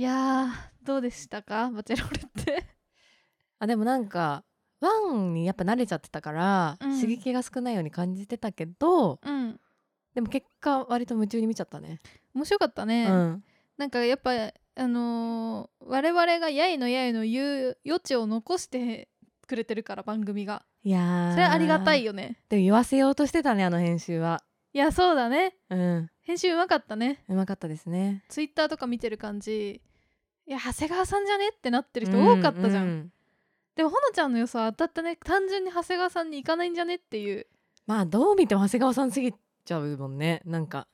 いやーどうでしたか？バチェロレッテあでもなんかワンにやっぱ慣れちゃってたから、うん。刺激が少ないように感じてたけどうん。でも結果割と夢中に見ちゃったね。面白かったね、うん、なんかやっぱあのー我々がやいのやいの言う余地を残してくれてるから番組が。いやー。それありがたいよね。でも言わせようとしてたねあの編集は。いやそうだね。うん。編集うまかったね。うまかったですね。ツイッターとか見てる感じいや長谷川さんじゃね？ってなってる人多かったじゃん、ううでもほのちゃんの予想当たったね単純に長谷川さんに行かないんじゃねっていう。まあどう見ても長谷川さんすぎちゃうもんねなんか。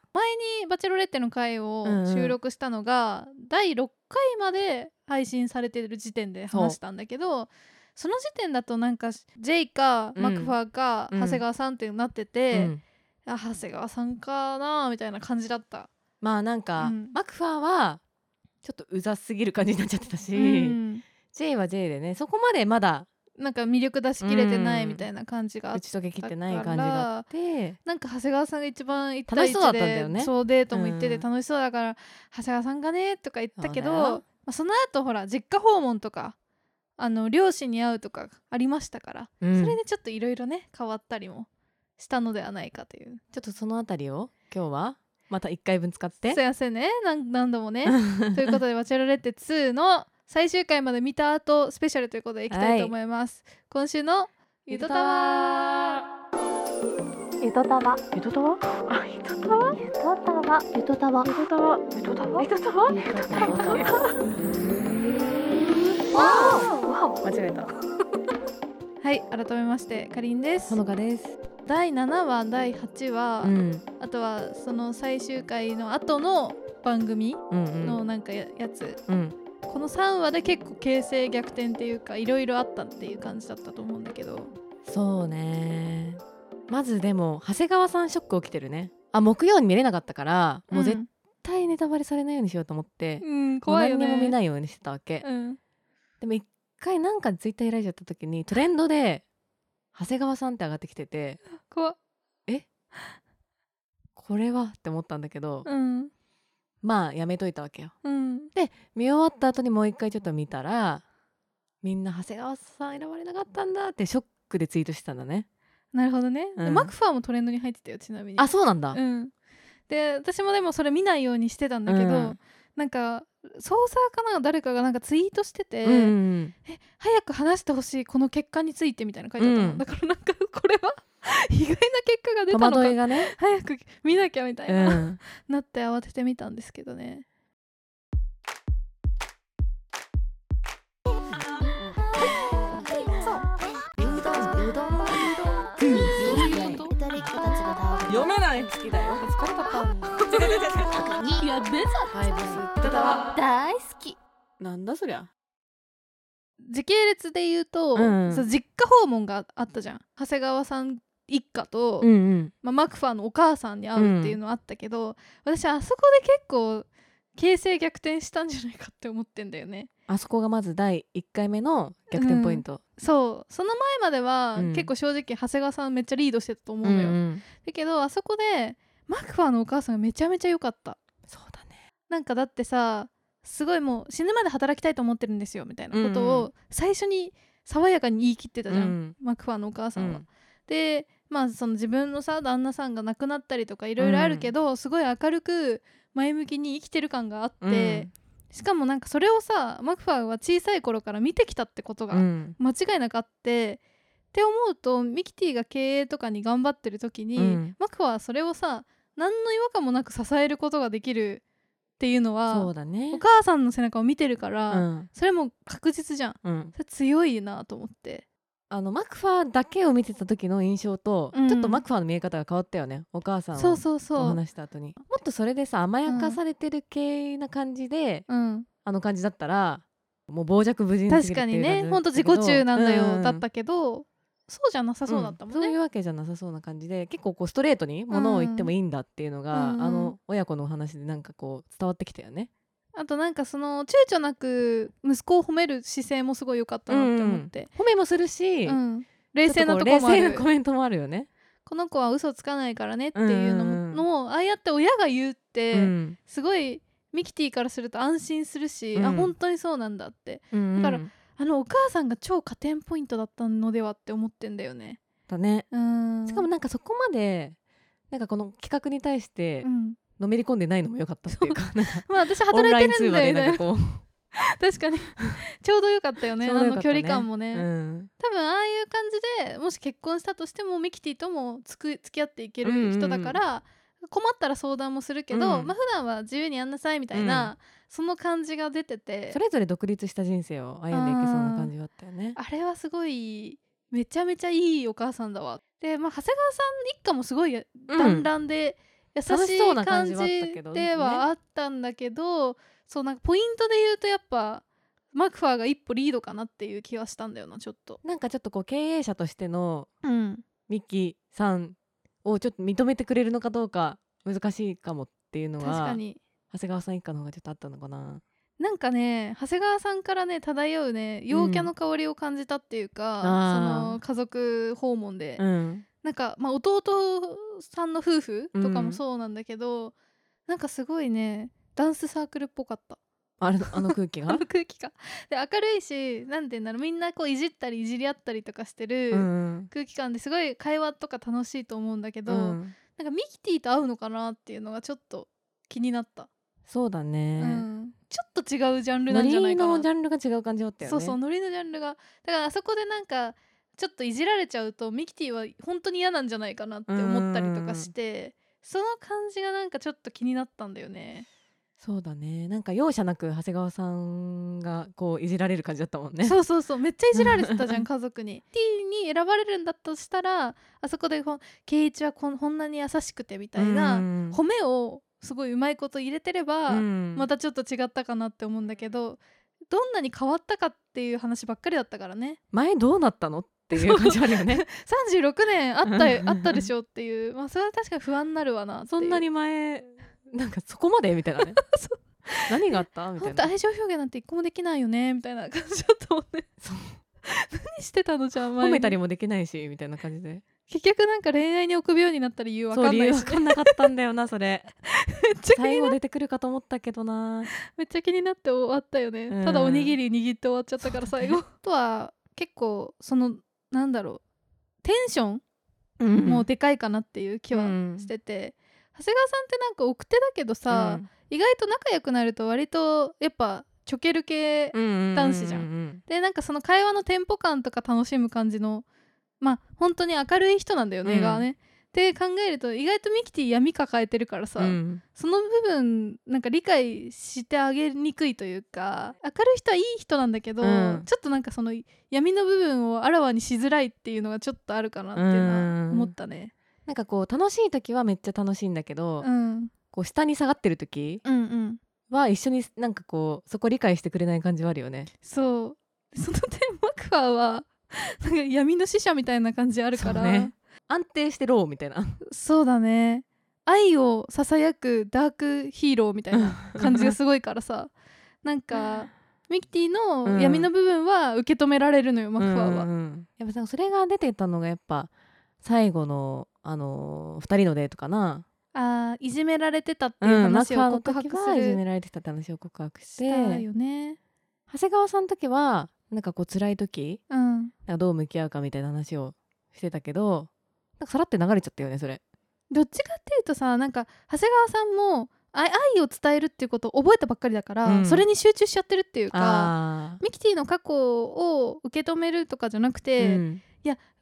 にバチェロレッテの回をうんうん。収録したのが、第6回まで配信されてる時点で話したんだけどその時点だとなんかジェイかうん。マクファーかうん。長谷川さんってなってうて、ん。あ長谷川さんかなみたいな感じだった。まあなんか、うん。マクファーはちょっとうざすぎる感じになっちゃってたし、うん、J は J でねそこまでまだなんか魅力出しきれてないみたいな感じがあっ打ち解けきってない感じがあって。なんか長谷川さんが一番1対楽しそうだ1ったんだよねでそうデートも行っててうん。楽しそうだから、長谷川さんがねとか言ったけどまあ、その後ほら実家訪問とかあの両親に会うとかありましたから、うん。それでちょっといろいろね変わったりもしたのではないかという。ちょっとそのあたりを今日はまた1回分使って。すいませんね。なん何度もね。ということで「バチェロレッテ2」の最終回まで見た後スペシャルということでいきたいと思います、今週のゆとたわ。ゆとたわ。ゆとたわ？あゆとたわ？ゆとたわ。ゆとたわ。ゆとたわ。ゆとたわ？ゆとたわ？ゆとたわ。わお。間違えた。はい改めましてかりんです。ほのかです第7話第8話、うん。あとはその最終回の後の番組のなんかややつ、うん。この3話で結構形勢逆転っていうかいろいろあったっていう感じだったと思うんだけど。そうね。まずでも長谷川さんショック起きてるね。あ木曜に見れなかったからもう絶対ネタバレされないようにしようと思って、うん、うん、怖いよね。何にも見ないようにしてたわけ、うん。でも一回なんかツイッター開いちゃった時にトレンドで長谷川さんって上がってきてて怖っ。これは？って思ったんだけど、うん。まあやめといたわけよ。うん。見終わった後にもう一回ちょっと見たらみんな長谷川さん選ばれなかったんだってショックでツイートしてたんだね。なるほどね、でうん。マクファーもトレンドに入ってたよちなみに。あそうなんだ、うん。で私もでもそれ見ないようにしてたんだけど、うん。なんか操作かな誰かがなんかツイートしてて、うんうん早く話してほしいこの結果についてみたいな書いてあったの、うん。だからなんか これは 意外な結果が出戸たのか。惑いがね、早く見なきゃみたいうな、ん、なって慌ててみたんですけどね。読めない好きだよかやべファイブスってた。わ大好き。なんだそりゃ。時系列で言うと、うん。実家訪問があったじゃん。長谷川さん一家と、うんうん。まあ、マクファーのお母さんに会うっていうのはあったけど、私あそこで結構形勢逆転したんじゃないかって思ってんだよね。あそこがまず第1回目の逆転ポイント、そう。その前までは、うん。結構正直長谷川さんめっちゃリードしてたと思うのよ、んだけどあそこでマクファーのお母さんがめちゃめちゃ良かったなんかだってさすごいもう死ぬまで働きたいと思ってるんですよみたいなことうんうを最初に爽やかに言い切ってたじゃん、うん。マクファーのお母さんは。うん。でまあその自分のさ旦那さんが亡くなったりとかいろいろあるけど、すごい明るく前向きに生きてる感があって、しかもなんかそれをさマクファーは小さい頃から見てきたってことがうん。間違いなくあって、って思うとミキティが経営とかに頑張ってる時に、うん。マクファーはそれをさ何の違和感もなく支えることができるっていうのそうはだね。お母さんの背中を見てるから、うん。それも確実じゃん。うん。それ強いなと思って。あのマクファーだけを見てた時の印象と、うん。ちょっとマクファーの見え方が変わったよねお母さんをそうそうとそう。話した後に。もっとそれでさ甘やかされてる系な感じで、うん。あの感じだったらもう傍若無人確かにね。ほんと自己中なんだよ、だったけどそうじゃなさそうだったもんね、そういうわけじゃなさそうな感じで結構こうストレートにものを言ってもいいんだっていうのが、うんあの親子のお話でなんかこう伝わってきたよね。あとなんかその躊躇なく息子を褒める姿勢もすごい良かったなって思って、褒めもするし、うん。冷静なとこもある。冷静なコメントもあるよね。この子は嘘つかないからねっていうのも,、ああやって親が言うって、うん。すごいミキティからすると安心するし、うん。あ本当にそうなんだって。うん。だからあのお母さんが超加点ポイントだったのではって思ってんだよね。だね。うん。しかもなんかそこまでなんかこの企画に対してうん。のめり込んでないのも良かったっていうか まあ私オンライン働いてるん通話でだよねなんかこ 確かに。ちょうどよかったよね。ね。あの距離感もね、う、うん、多分ああいう感じでもし結婚したとしてもミキティともつく付き合っていける人だから、困ったら相談もするけど、うん。まあ普段は自由にやんなさいみたいな、その感じが出ててそれぞれ独立した人生を歩んでいけそうな感じはあったよね。あれはすごいめちゃめちゃいいお母さんだわ。で、まあ、長谷川さん一家もすごい団らんで優し楽しそうい感じな感じはあったけどね。ではあったんだけどそうなんかポイントで言うとやっぱマクファーが一歩リードかなっていう気はしたんだよなちょっと。なんかちょっとこう経営者としてのうん、ミキさんをちょっと認めてくれるのかどうか難しいかもっていうの確かはに。長谷川さん一家の方がちょっとあったのかな。なんかね長谷川さんからね漂うね陽キャの香りを感じたっていうか、あー。その家族訪問で、うん。なんか、まあ、弟さんの夫婦とかうん。もそうなんだけど、なんかすごいねダンスサークルっぽかったあれあの空気 あがの空気感で明るいしなんて言うんだろうみんなこういじったりいじり合ったりとかしてるうん空気感ですごい会話とか楽しいと思うんだけど、うん。なんかミキティと合うのかなっていうのがちょっと気になった、そうだね、うん、ちょっと違うジャンルなノリんじゃないかな。のジャンルが違う感じだったよね。そうそうノリのジャンルが。だからあそこでなんかちょっといじられちゃうとミキティは本当に嫌なんじゃないかなって思ったりとかしてその感じがなんかちょっと気になったんだよねそうだね。なんか容赦なく長谷川さんがこういじられる感じだったもんね。そうそうそう。めっちゃいじられてたじゃん 家族に。T に選ばれるんだとしたらあそこで圭一はこんなに優しくてみたいなうん。褒めをすごいうまいこと入れてれば、うん。またちょっと違ったかなって思うんだけどどんなに変わったかっていう話ばっかりだったからね。前どうなったのっていう感じあるよね。36年あったあったでしょっていう。まあそれは確かに不安になるわなそんなに前なんかそこまで？みたいなね。何があった？みたいな。愛情表現なんて一個もできないよね。みたいな。感じだったもんねそう。何してたのじゃあ前褒めたりもできないしみたいな感じで。結局なんか恋愛に臆病になった理由わそう理由かんないし。分かんなかったんだよなそれ。めっちゃ最後出てくるかと思ったけどな。めっちゃ気になって終わったよね、うん。ただおにぎり握って終わっちゃったから最後あとは結構そのなんだろう。テンションもうでかいかなっていう気はうん。してて、長谷川さんってなんか奥手だけどさ、意外と仲良くなると割とやっぱちょける系、男男子じゃん。んでなんかその会話のテンポ感とか楽しむ感じのまあ本当に明るい人なんだよね、うん。がね。って考えると意外とミキティ闇抱えてるからさ、うん。その部分なんか理解してあげにくいというか明るい人はいい人なんだけど、うん。ちょっとなんかその闇の部分をあらわにしづらいっていうのがちょっとあるかなっていうのは思ったね。なんかこう楽しい時はめっちゃ楽しいんだけど、うん、こう下に下がってる時うんうん。は一緒になんかこうそこ理解してくれない感じはあるよね。そう。その点マクファーはなんか闇の使者みたいな感じあるから。ね。安定してろみたいな。そうだね。愛をささやくダークヒーローみたいな感じがすごいからさ。なんかミキティの闇の部分は受け止められるのよ、マクファーは。うん。うんやっぱさそれが出てたのがやっぱ最後のあのー、2人のデートかな。あーいじめられてたっていう話を告白すマクファーの時はいじめるられてたって話を告白ししてたよね。長谷川さんの時はなんかこう辛い時うん、なんかどう向き合うかみたいな話をしてたけどなんかさらって流れちゃったよねそれ。どっちかっていうとさなんか長谷川さんも愛愛を伝えるっていうことを覚えたばっかりだから、うん。それに集中しちゃってるっていうかあミキティの過去を受け止めるとかじゃなくーて、うん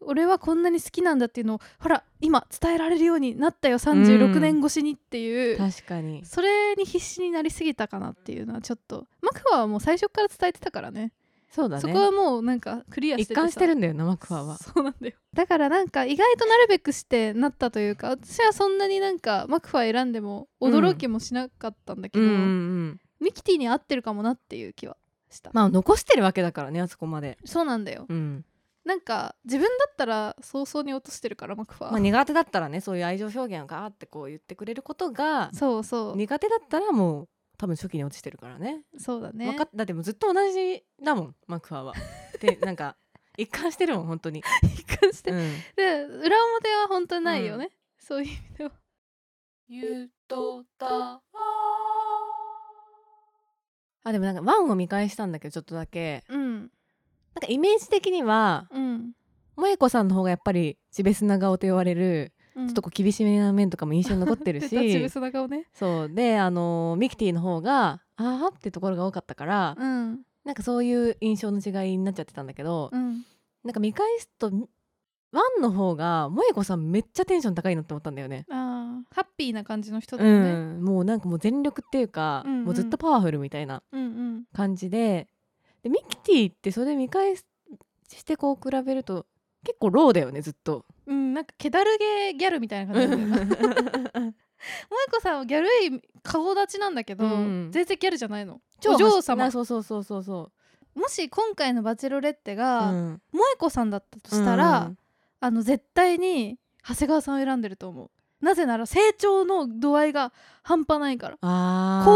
俺はこんなに好きなんだっていうのをほら今伝えられるようになったよ36年越しにっていう、確かに。それに必死になりすぎたかなっていうのはちょっとマクファーはもう最初から伝えてたからね。そうだね。そこはもうなんかクリアして一貫してるんだよなマクファーは。そうなんだよ。だからなんか意外となるべくしてなったというか私はそんなになんかマクファー選んでも驚きもしなかったんだけど、うんうんうん。ミキティに合ってるかもなっていう気はした、まあ残してるわけだからねあそこまで。そうなんだよ。うんなんか自分だったら早々に落としてるからマクファー、まあ苦手だったらねそういう愛情表現をガーってこう言ってくれることがそうそう。苦手だったらもう多分初期に落ちてるからね。そうだね。わかっだってもうずっと同じだもんマクファーは。でなんか一貫してるもん本当に、一貫して、うん、で裏表は本当にないよね、そういう意味では。ゆとたあでもなんかワンを見返したんだけどちょっとだけ。うんなんかイメージ的にはうん。萌子さんの方がやっぱりジベスな顔と言われるちちょっとこう厳しめな面とかも印象に残ってるし。スな顔ね。そう。であのミキティの方があーってところが多かったからうん。なんかそういう印象の違いになっちゃってたんだけどうん。なんか見返すとワンの方が萌子さんめっちゃテンション高いなって思ったんだよね。あーハッピーな感じの人だうよね。ん、もうなんかもう全力っていうか、うんうん。もうずっとパワフルみたいなうんうん。感じででミキティってそれで見返すしてこう比べると結構ローだよねずっと。うんなんか気だるげギャルみたいな感じだよね。萌子さんはギャルい顔立ちなんだけど、うん。全然ギャルじゃないの。お嬢様。そうそうそうそう。そもし今回のバチェロレッテう。が、うん。萌子さんだったとしたら、あの絶対に長谷川さんを選んでると思う。なぜなら成長の度合いが半端ないから。コ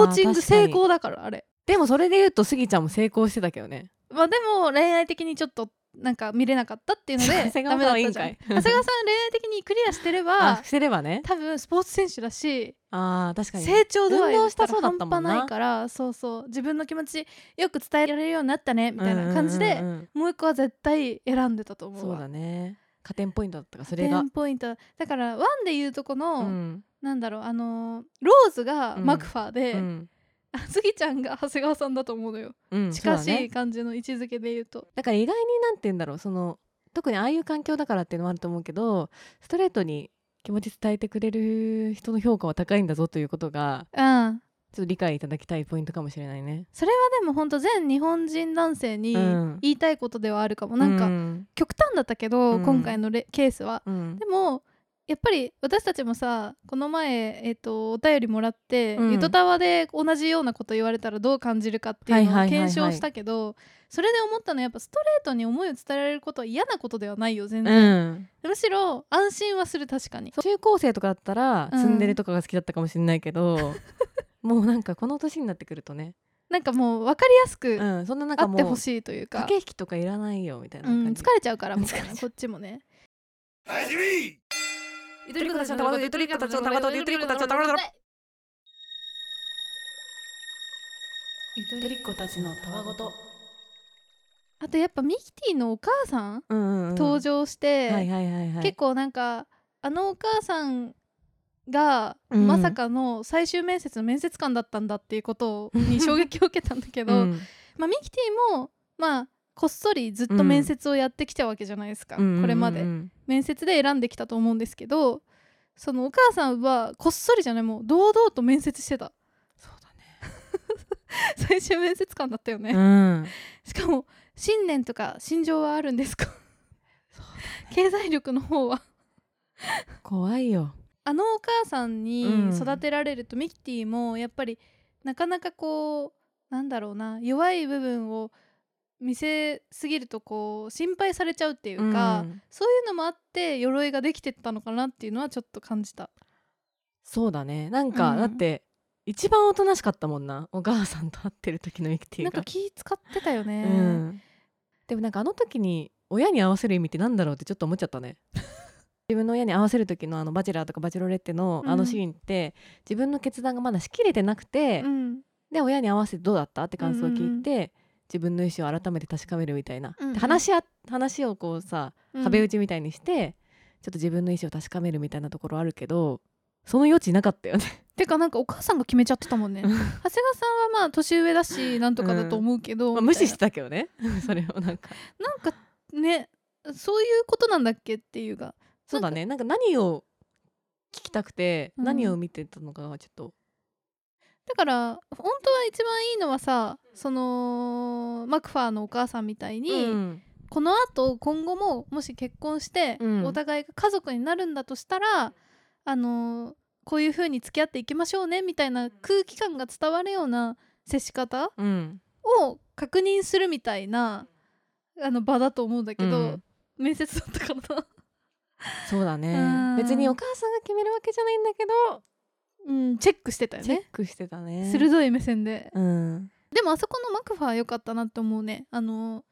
ーチング成功だからあれでもそれで言うとスギちゃんも成功してたけどね。まあでも恋愛的にちょっとなんか見れなかったっていうので ダメだったじゃん。長谷川さん恋愛的にクリアしてれ あばしてればね。多分スポーツ選手だしあー確かに。成長度合い運動した半端ないからそうそう。自分の気持ちよく伝えられるようになったねみたいな感じで、うんうんうんうん。もう一個は絶対選んでたと思うわ。そうだね。加点ポイントだったかそれが。ポイント。だからワンでいうとこの、うん。なんだろうあのーローズがマクファーで、うん。あ スギちゃんが長谷川さんだと思うのよ。うん近しい感じの位置づけで言うと。だから意外になんて言うんだろうその特にああいう環境だからっていうのもあると思うけどストレートに気持ち伝えてくれる人の評価は高いんだぞということがうん。ちょっと理解いただきたいポイントかもしれないね。それはでも本当全日本人男性にうん。言いたいことではあるかも、なんかうん。極端だったけど、うん。今回のレケースは。うん。でもやっぱり私たちもさこの前、えっとお便りもらって、うん。ゆとたわで同じようなこと言われたらどう感じるかっていうのをはいはいはいはい。検証したけど、それで思ったのはやっぱストレートに思いを伝えられることは嫌なことではないよ全う然、ん。むしろ安心はする確かに。中高生とかだったらうん。ツンデレとかが好きだったかもしれないけど、もうなんかこの年になってくるとね、なんかもう分かりやすくうん、そんななんあってほしいというか、駆け引きとかいらないよみたいなうん、感じ、疲れちゃうからみたいなこっちもねゆとりこたちのたわごとゆとりこたちのたわごとゆとりこたちのたわごとゆとりっ子たちのたわごと、あとやっぱミキティのお母さんうんうんうん。登場して、はいはいはいはい。結構なんかあのお母さんがうん。まさかの最終面接の面接官だったんだっていうことに衝撃を受けたんだけど、うん。まあ、ミキティもまあこっそりずっと面接をやってきたわけじゃないですか、うん。うんうんうん。これまで面接で選んできたと思うんですけどそのお母さんはこっそりじゃないもう堂々と面接してた。そうだ 最終面接官だったよね、ねうん。しかも信念とか心情はあるんですか？そう経済力の方は。怖いよ。あのお母さんにうん。育てられると、ミキティもやっぱりなかなかこうなんだろうな弱い部分を見せすぎるとこう心配されちゃうっていうか、うん。そういうのもあって鎧ができてったのかなっていうのはちょっと感じた。そうだね。なんか、うん。だって一番おとなしかったもんな。お母さんと会ってる時のミキティがなんか気使ってたよね、うん、でもなんかあの時に親に合わせる意味ってなんだろうってちょっと思っちゃったね。自分の親に合わせる時のあのバチェラーとかバチェロレッテのあのシーンって、自分の決断がまだしきれてなくて、うん。で親に合わせてどうだったって感想を聞いて、自分の意思を改めて確かめるみたいな、うんうん。で話話をこうさうん。壁打ちみたいにして、ちょっと自分の意思を確かめるみたいなところあるけどその余地なかったよね。てかなんかお母さんが決めちゃってたもんね。長谷川さんはまあ年上だしなんとかだと思うけど、まあ、みたいな。無視してたけどね。それをなんか。なんかねそういうことなんだっけっていうか。そうだね。なんか何を聞きたくて、うん。何を見てたのかはちょっとだから本当は一番いいのはさそのマクファーのお母さんみたいに、うん。このあと今後ももし結婚して、うん。お互いが家族になるんだとしたらあのーこういう風に付き合っていきましょうねみたいな空気感が伝わるような接し方うん。を確認するみたいなあの場だと思うんだけど、うん。面接だったからな、そうだね。うん。別にお母さんが決めるわけじゃないんだけどうん、チェックしてたよチェッねクしてたね。鋭い目線で。うん。でもあそこのマクファー良かったなって思うね。あの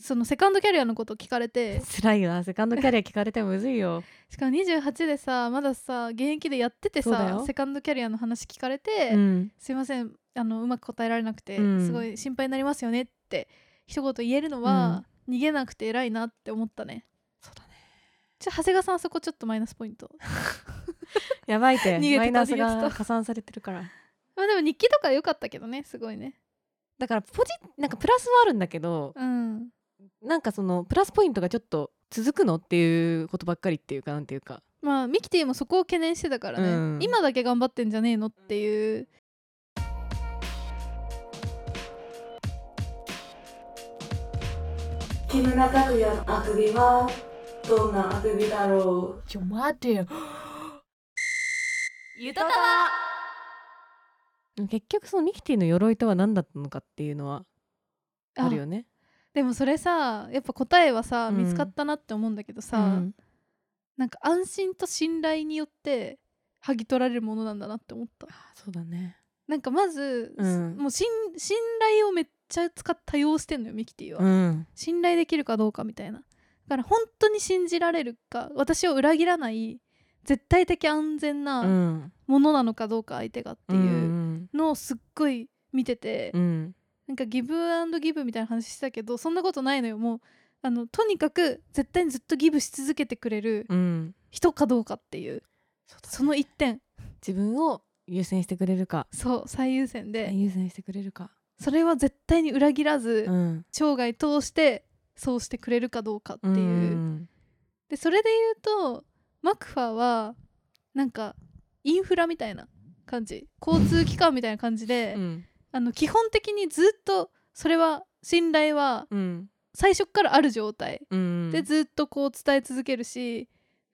そのセカンドキャリアのこと聞かれて。辛いわ。セカンドキャリア聞かれてもむずいよ。しかも28でさまださ現役でやっててさセカンドキャリアの話聞かれて、うん。すいませんあのうまく答えられなくて、うん。すごい心配になりますよねって一言言えるのは、逃げなくて偉いなって思ったね。そうだね。ちょ長谷川さんあそこちょっとマイナスポイント やばいって。逃げてたマイナスが加算されてるから。まあでも日記とか良かったけどねすごいね。だからポジなんかプラスはあるんだけどうん。なんかそのプラスポイントがちょっと続くのっていうことばっかりっていうかなんていうか。まあミキティもそこを懸念してたからね、うん。今だけ頑張ってんじゃねえのっていう。木村拓哉のあくびはどんなあくびだろう？ちょ待てよゆとたわ。結局そのミキティの鎧とは何だったのかっていうのはあるよね。でもそれさやっぱ答えはさ、うん。見つかったなって思うんだけどさ、うん。なんか安心と信頼によって剥ぎ取られるものなんだなって思った。あそうだね。なんかまず、うん。もう信信頼をめっちゃ使っ多用してんのよミキティは、うん。信頼できるかどうかみたいな。だから本当に信じられるか私を裏切らない絶対的安全うなん。ものなのかどうか相手がってういうんのをすっごい見てて、うん。なんかギブアンドギブみたいな話してたけどそんなことないのよ。もうあのとにかく絶対にずっとギブし続けてくれるうん。人かどうかっていう。そうだね。その一点。自分を優先してくれるか。そう最優先で。優先してくれるか。それは絶対に裏切らず、うん。生涯通してそうしてくれるかどうかっていう、ん。でそれで言うとマクファーはなんかインフラみたいな感じ。交通機関みたいな感じで、うん。あの基本的にずっとそれは信頼はうん。最初からある状態うんでずっとこう伝え続けるし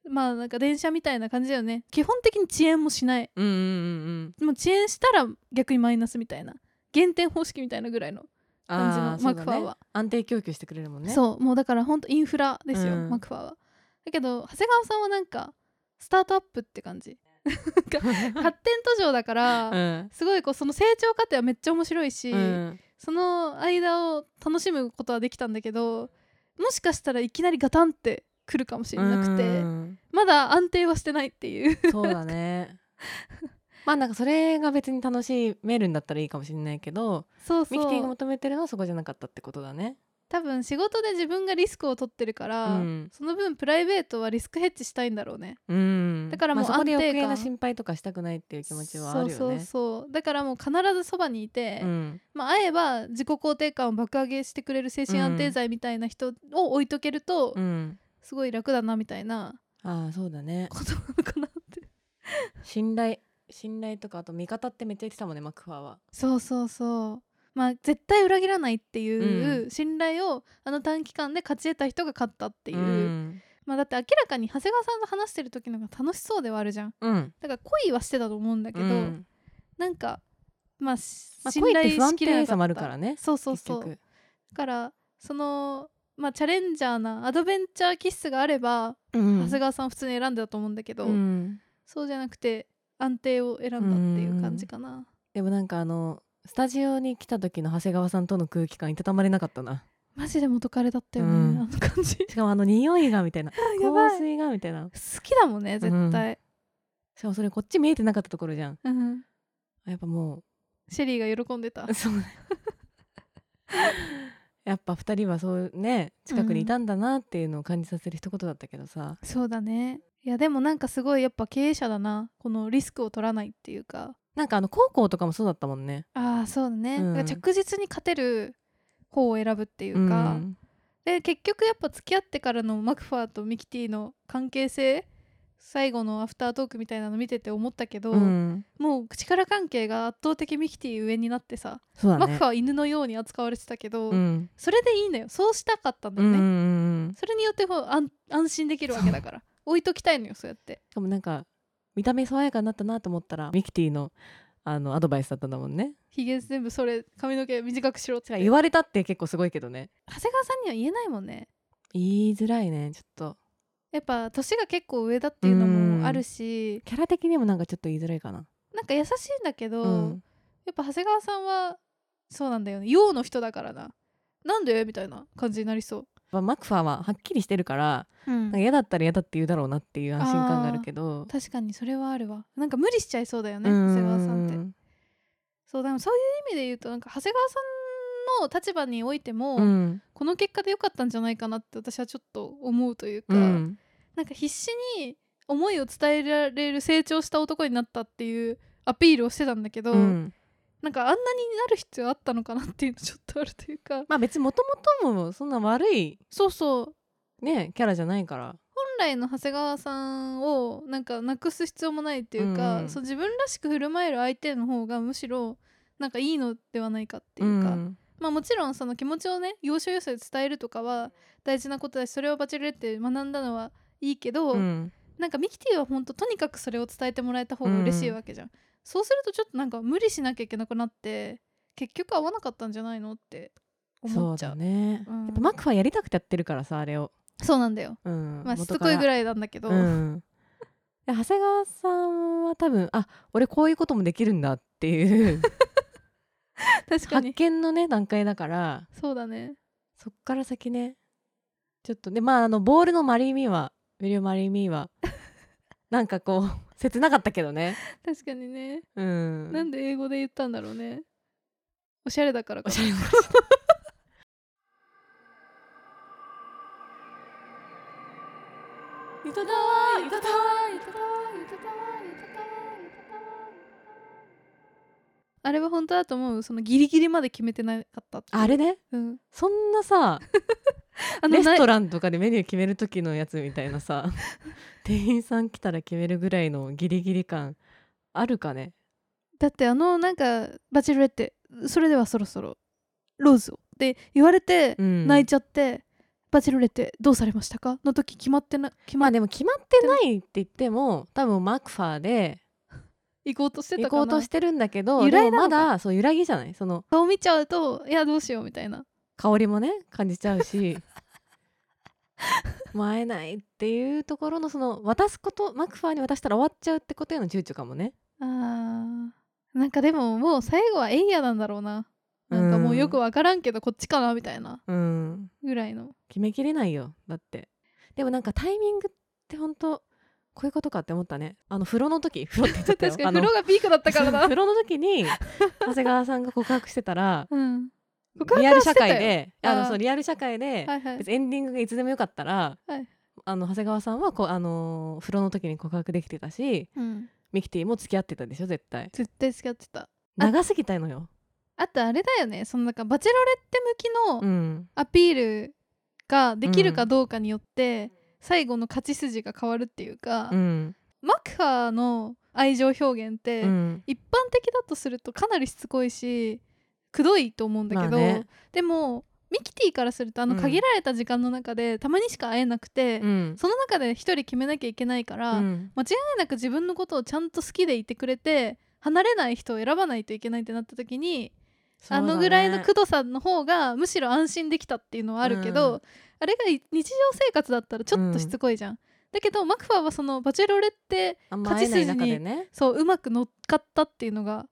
まあなんか電車みたいな感じだよね。基本的に遅延もしない。うんうんうんもう遅延したら逆にマイナスみたいな。減点方式みたいなぐらいの感じのマクファーは。ね安定供給してくれるもんね。そう。もうだからほんとインフラですよ、うん。マクファーはだけど長谷川さんはなんかスタートアップって感じ。発展途上だから、うん。すごいこうその成長過程はめっちゃ面白いし、うん。その間を楽しむことはできたんだけどもしかしたらいきなりガタンってくるかもしれなくて、うん。まだ安定はしてないっていう。そうだね。まあなんかそれが別に楽しめるんだったらいいかもしれないけどそうミキティがそう求めてるのはそこじゃなかったってことだね。多分仕事で自分がリスクを取ってるから、うん。その分プライベートはリスクヘッジしたいんだろうね。うん、だからもう安定感余計な心配とかしたくないっていう気持ちはあるよね。そうそうそう。だからもう必ずそばにいて、うん。まあ、会えば自己肯定感を爆上げしてくれる精神安定剤みたいな人を置いとけると、うん、すごい楽だなみたいなああそうだね。ことなのかなって。信頼信頼とかあと味方ってめっちゃ言ってたもんねマクファーは。そうそうそうまあ絶対裏切らないっていうう信頼をあの短期間で勝ち得た人が勝ったっていう、うん。まあだって明らかに長谷川さんと話してる時の方が楽しそうではあるじゃん。うん。だから恋はしてたと思うんだけど、うん。なんかまあ、信恋って頼しきれなかった。定さもあるからねそうそうそう。だからそのまあチャレンジャーなアドベンチャー気質があれば、うん。長谷川さんは普通に選んでたと思うんだけど、うん。そうじゃなくて安定を選んだっていう感じかな、でもなんかあのスタジオに来た時の長谷川さんとの空気感いたたまれなかったな。マジで元彼だったよね、うん。あの感じ。しかもあの匂いがみたいな。香水がみたいな。好きだもんね絶対、しかもそれこっち見えてなかったところじゃん。うん。やっぱもシェリーが喜んでた。うそう。ね やっぱ二人はそうね近くにいたんだなっていうのを感じさせる一言だったけどさ、そうだね。いやでもなんかすごいやっぱ経営者だな。このリスクを取らないっていうかなんかあの高校とかもそうだったもんね。ああそうだね、うん。だから着実に勝てる方を選ぶっていうか、ん。で結局やっぱ付き合ってからのマクファーとミキティの関係性最後のアフタートークみたいなの見てて思ったけど、うん。もう力関係が圧倒的ミキティ上になってさ、ね。マクファーは犬のように扱われてたけど、うん。それでいいのよ。そうしたかったんだよね、うんうんうん。それによって安安心できるわけだから。置いときたいのよそうやって。しかもなんか見た目爽やかになったなと思ったらミキティのあのアドバイスだったんだもんね。ひげ全部それ髪の毛短くしろって。言われたって結構すごいけどね。長谷川さんには言えないもんね。言いづらいねちょっと。やっぱ年が結構上だっていうのもあるし。キャラ的にもなんかちょっと言いづらいかな。なんか優しいんだけど、うん。やっぱ長谷川さんはそうなんだよね。陽の人だからな。なんで？みたいな感じになりそう、まあマクファーははっきりしてるからなんか嫌だったら嫌だって言うだろうなっていう安心感があるけど。確かにそれはあるわ。なんか無理しちゃいそうだよね長谷川さんって。うんそうでもそういう意味で言うとなんか長谷川さんの立場においても、うん。この結果で良かったんじゃないかなって私はちょっと思うというか、うん。なんか必死に思いを伝えられる成長した男になったっていうアピールをしてたんだけど、うんなんかあんなになる必要あったのかなっていうのちょっとあるというか。まあ別にもともともそんな悪いそうそう。ねキャラじゃないから。本来の長谷川さんをなんかなくす必要もないっていうか、うんそう自分らしく振る舞える相手の方がむしろなんかいいのではないかっていうか、ん。まあもちろんその気持ちをね要所要所で伝えるとかは大事なことだしそれをバチェロレッテで学んだのはいいけど、うん。なんかミキティは本当とにかくそれを伝えてもらえた方が嬉しいわけじゃん、そうするとちょっとなんか無理しなきゃいけなくなって結局合わなかったんじゃないのってそう思っちゃう。だね、うん。やっぱマクファーやりたくてやってるからさあれを、そうなんだよ。うん、まあしつこいぐらいなんだけど、うん、で長谷川さんは多分あ俺こういうこともできるんだっていう。発 確かに。見のね段階だから。そうだね。そっから先ね。ちょっとでまああのボールのマリー・ミーはウィリアム・マリー・ミーはなんかこう 切なかったけどね。確かにね、うん。なんで英語で言ったんだろうね。おしゃれだからかおしゃれな ゆとたたわゆとたわゆとたわゆとたわゆとたわあれは本当だと思う。そのギリギリまで決めてなかったあれね。うん。そんなさレストなランとかでメニュー決める時のやつみたいなさ 店員さん来たら決めるぐらいのギリギリ感あるかね？だってあのなんかバチェロレッテそれではそろそろローズをって言われてうん。泣いちゃって、バチェロレッテどうされましたか？の時決まってな決まっまあでも決まってないって言っても多分マクファーで行こうとしてた行こうとしてるんだけど揺らまだそう揺らぎじゃない？その顔見ちゃうといやどうしようみたいな香りもね感じちゃうし もう会えないっていうところのその渡すことマクファーに渡したら終わっちゃうってことへの躊躇かもね。あー。なんかでももう最後はエイヤなんだろうな。なんかもうよくわからんけどこっちかなみたいな。うん。ぐらいの。決めきれないよだって。でもなんかタイミングって本当こういうことかって思ったね。あの風呂の時風呂って言っちゃったよ。確かに風呂がピークだったからだ風呂の時に長谷川さんが告白してたらうんリアル社会であのそうリアル社会で、はいはい。別にエンディングがいつでもよかったら、はい。あの長谷川さんはこう、あのー風呂の時に告白できてたしうん。ミキティも付き合ってたでしょ絶対。絶対付き合ってた。長すぎたのよ。あとあれだよね。そのなんかバチェロレッテ向きのうん。アピールができるかどうかによって、最後の勝ち筋が変わるっていうか、うん。マクファーの愛情表現って、うん。一般的だとするとかなりしつこいしくどいと思うんだけど、まあね。でもミキティからするとあのうん。限られた時間の中でたまにしか会えなくて、うん。その中で一人決めなきゃいけないから、うん。間違いなく自分のことをちゃんと好きでいてくれて離れない人を選ばないといけないってなった時に、あのぐらいのくどさの方がむしろ安心できたっていうのはあるけど、うん。あれが日常生活だったらちょっとしつこいじゃん。だけどマクファーはそのバチェロレッテあんま会えない中でね。そううまく乗っかったっていうのが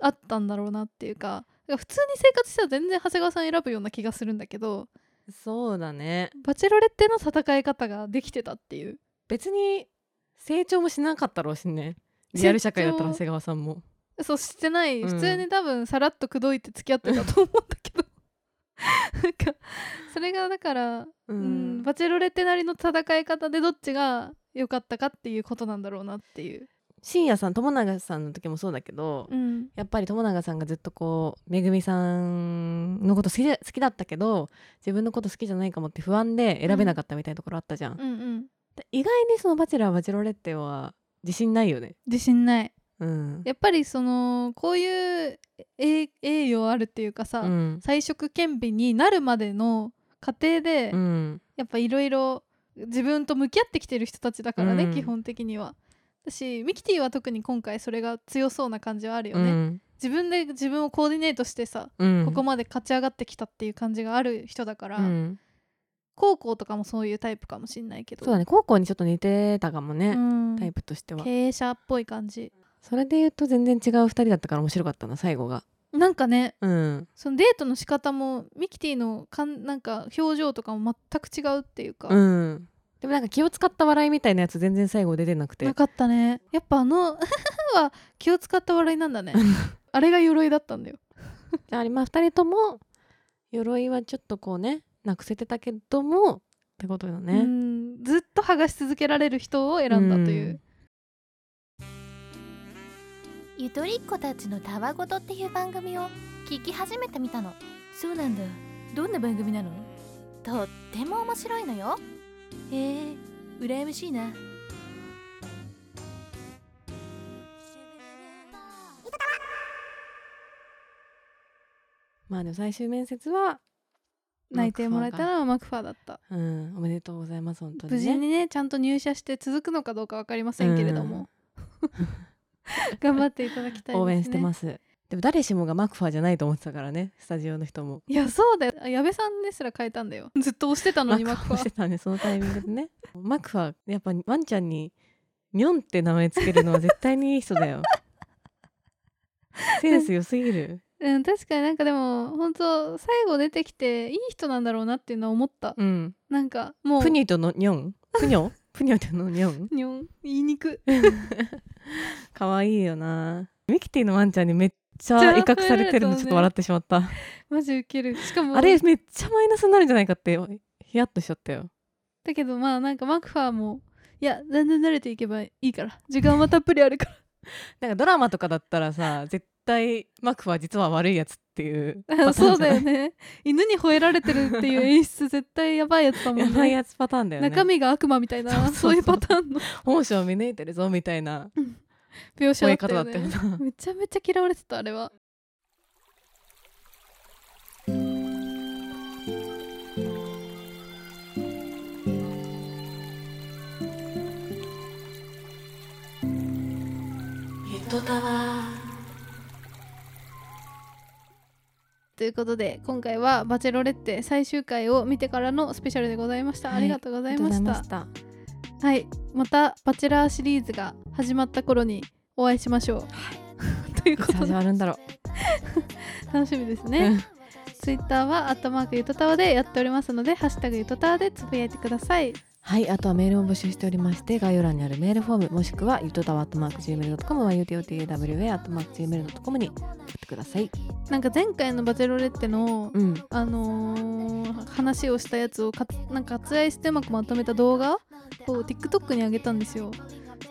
ああったんだろうなっていうか普通に生活したら全然長谷川さん選ぶような気がするんだけどそうだね。バチェロレッテの戦い方ができてたっていう。別に成長もしなかったろうしね。リアル社会だったら成長長谷川さんも。そうしてない、うん。普通に多分さらっと口説いて付き合ってたと思うんだけど。なんかそれがだから、ううんバチェロレッテなりの戦い方でどっちが良かったかっていうことなんだろうなっていう、深夜さん友永さんの時もそうだけど、うん、やっぱり友永さんがずっとこうめぐみさんのこと好きで好きだったけど自分のこと好きじゃないかもって不安で選べなかったみたいなところあったじゃん、うんうん。で意外にその「バチェラーバチェロレッテ」は自信ないよね。自信ない。うん。やっぱりそのこういう栄栄誉あるっていうかさ、うん。才色兼備になるまでの過程で、うん。やっぱいろいろ自分と向き合ってきてる人たちだからね、うん。基本的には。私ミキティは特に今回それが強そうな感じはあるよね。うん。自分で自分をコーディネートしてさ、うん。ここまで勝ち上がってきたっていう感じがある人だから、うん。高校とかもそういうタイプかもしんないけど。そうだね。高校にちょっと似てたかもね、うん。タイプとしては。経営者っぽい感じ。それで言うと全然違う2人だったから面白かったな最後が。なんかねうん。そのデートの仕方もミキティのかんなんか表情とかも全く違うっていうか、うんでもなんか気を使った笑いみたいなやつ全然最後出てなくて。なかったね。やっぱあの は気を使った笑いなんだね。あれが鎧だったんだよ。あまあ2人とも鎧はちょっとこうねなくせてたけどもってことだうね。ん。ずっと剥がし続けられる人を選んだという、ゆとりっ子たちのたわごとっていう番組を聞き始めてみたの。そうなんだ。どんな番組なの？とっても面白いのよへえ羨ましいな。まあでも最終面接は泣いてもらえたのはマクファーだった。うんおめでとうございます本当に、ね、無事にねちゃんと入社して続くのかどうか分かりませんけれども、頑張っていただきたいですね。応援してますでも誰しもがマクファーじゃないと思ってたからねスタジオの人も。いやそうだよ。あ矢部さんですら変えたんだよ。ずっと押してたのマに マクファーしてたねそのタイミングでね。マクファーやっぱワンちゃんにニョンって名前つけるのは絶対にいい人だよ。センス良すぎる。うん確かになんかでも本当最後出てきていい人なんだろうなっていうのは思った。うん。なんかもうプニュとのニョン？プニョ？プニョとのニョン？にょん言いにく可愛いよな。ミキティのワンちゃんにめっちゃ威嚇されてるのちょっと笑ってしまった、マジウケる。しかもあれめっちゃマイナスになるんじゃないかってヒヤッとしちゃったよ。だけどまあなんかマクファーもいやだんだん慣れていけばいいから。時間はたっぷりあるから。なんかドラマとかだったらさ絶対マクフは実は悪いやつっていうそうだよね。犬に吠えられてるっていう演出絶対やばいやつだもんね。やばいやつパターンだよね。中身が悪魔みたいなそういうパターンの。本性を見抜いてるぞみたいな描写吠だったよえ方だったよめちゃめちゃ嫌われてたあれは。ゆということで今回は「バチェロレッテ」最終回を見てからのスペシャルでございました、はいありがとうございましたたはい。また「バチェラー」シリーズが始まった頃にお会いしましょう、ということで。始まるんだろ 楽しみですう、ね、ツイッターは「アットマークゆとたわ」でやっておりますので「ハッシュタグゆとたわ」でつぶやいてくださいはいあとはメールを募集しておりまして概要欄にあるメールフォームもしくはゆとたわ .gmail.com は utotawa.gmail.com に送ってください。なんか前回の「バチェロレッテの」うん。あのー話をしたやつをかつなんか割愛してうまくまとめた動画を TikTok に上げたんですよ。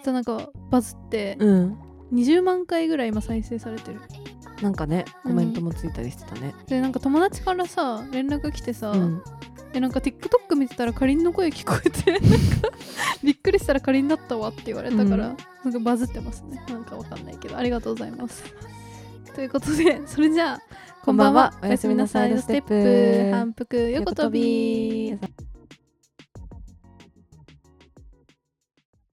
そなんかバズってうん。20万回ぐらい今再生されてる。なんかねコメントもついたりしてたね。でなんか友達からさ連絡来てさ、うんでなんか TikTok 見てたらかりんの声聞こえて なんかびっくりしたらかりんだったわって言われたから、うん。なんかバズってますね。なんかわかんないけどありがとうございます。ということでそれじゃあこんばんは。おやすみなさい。ステップ。反復。横跳びび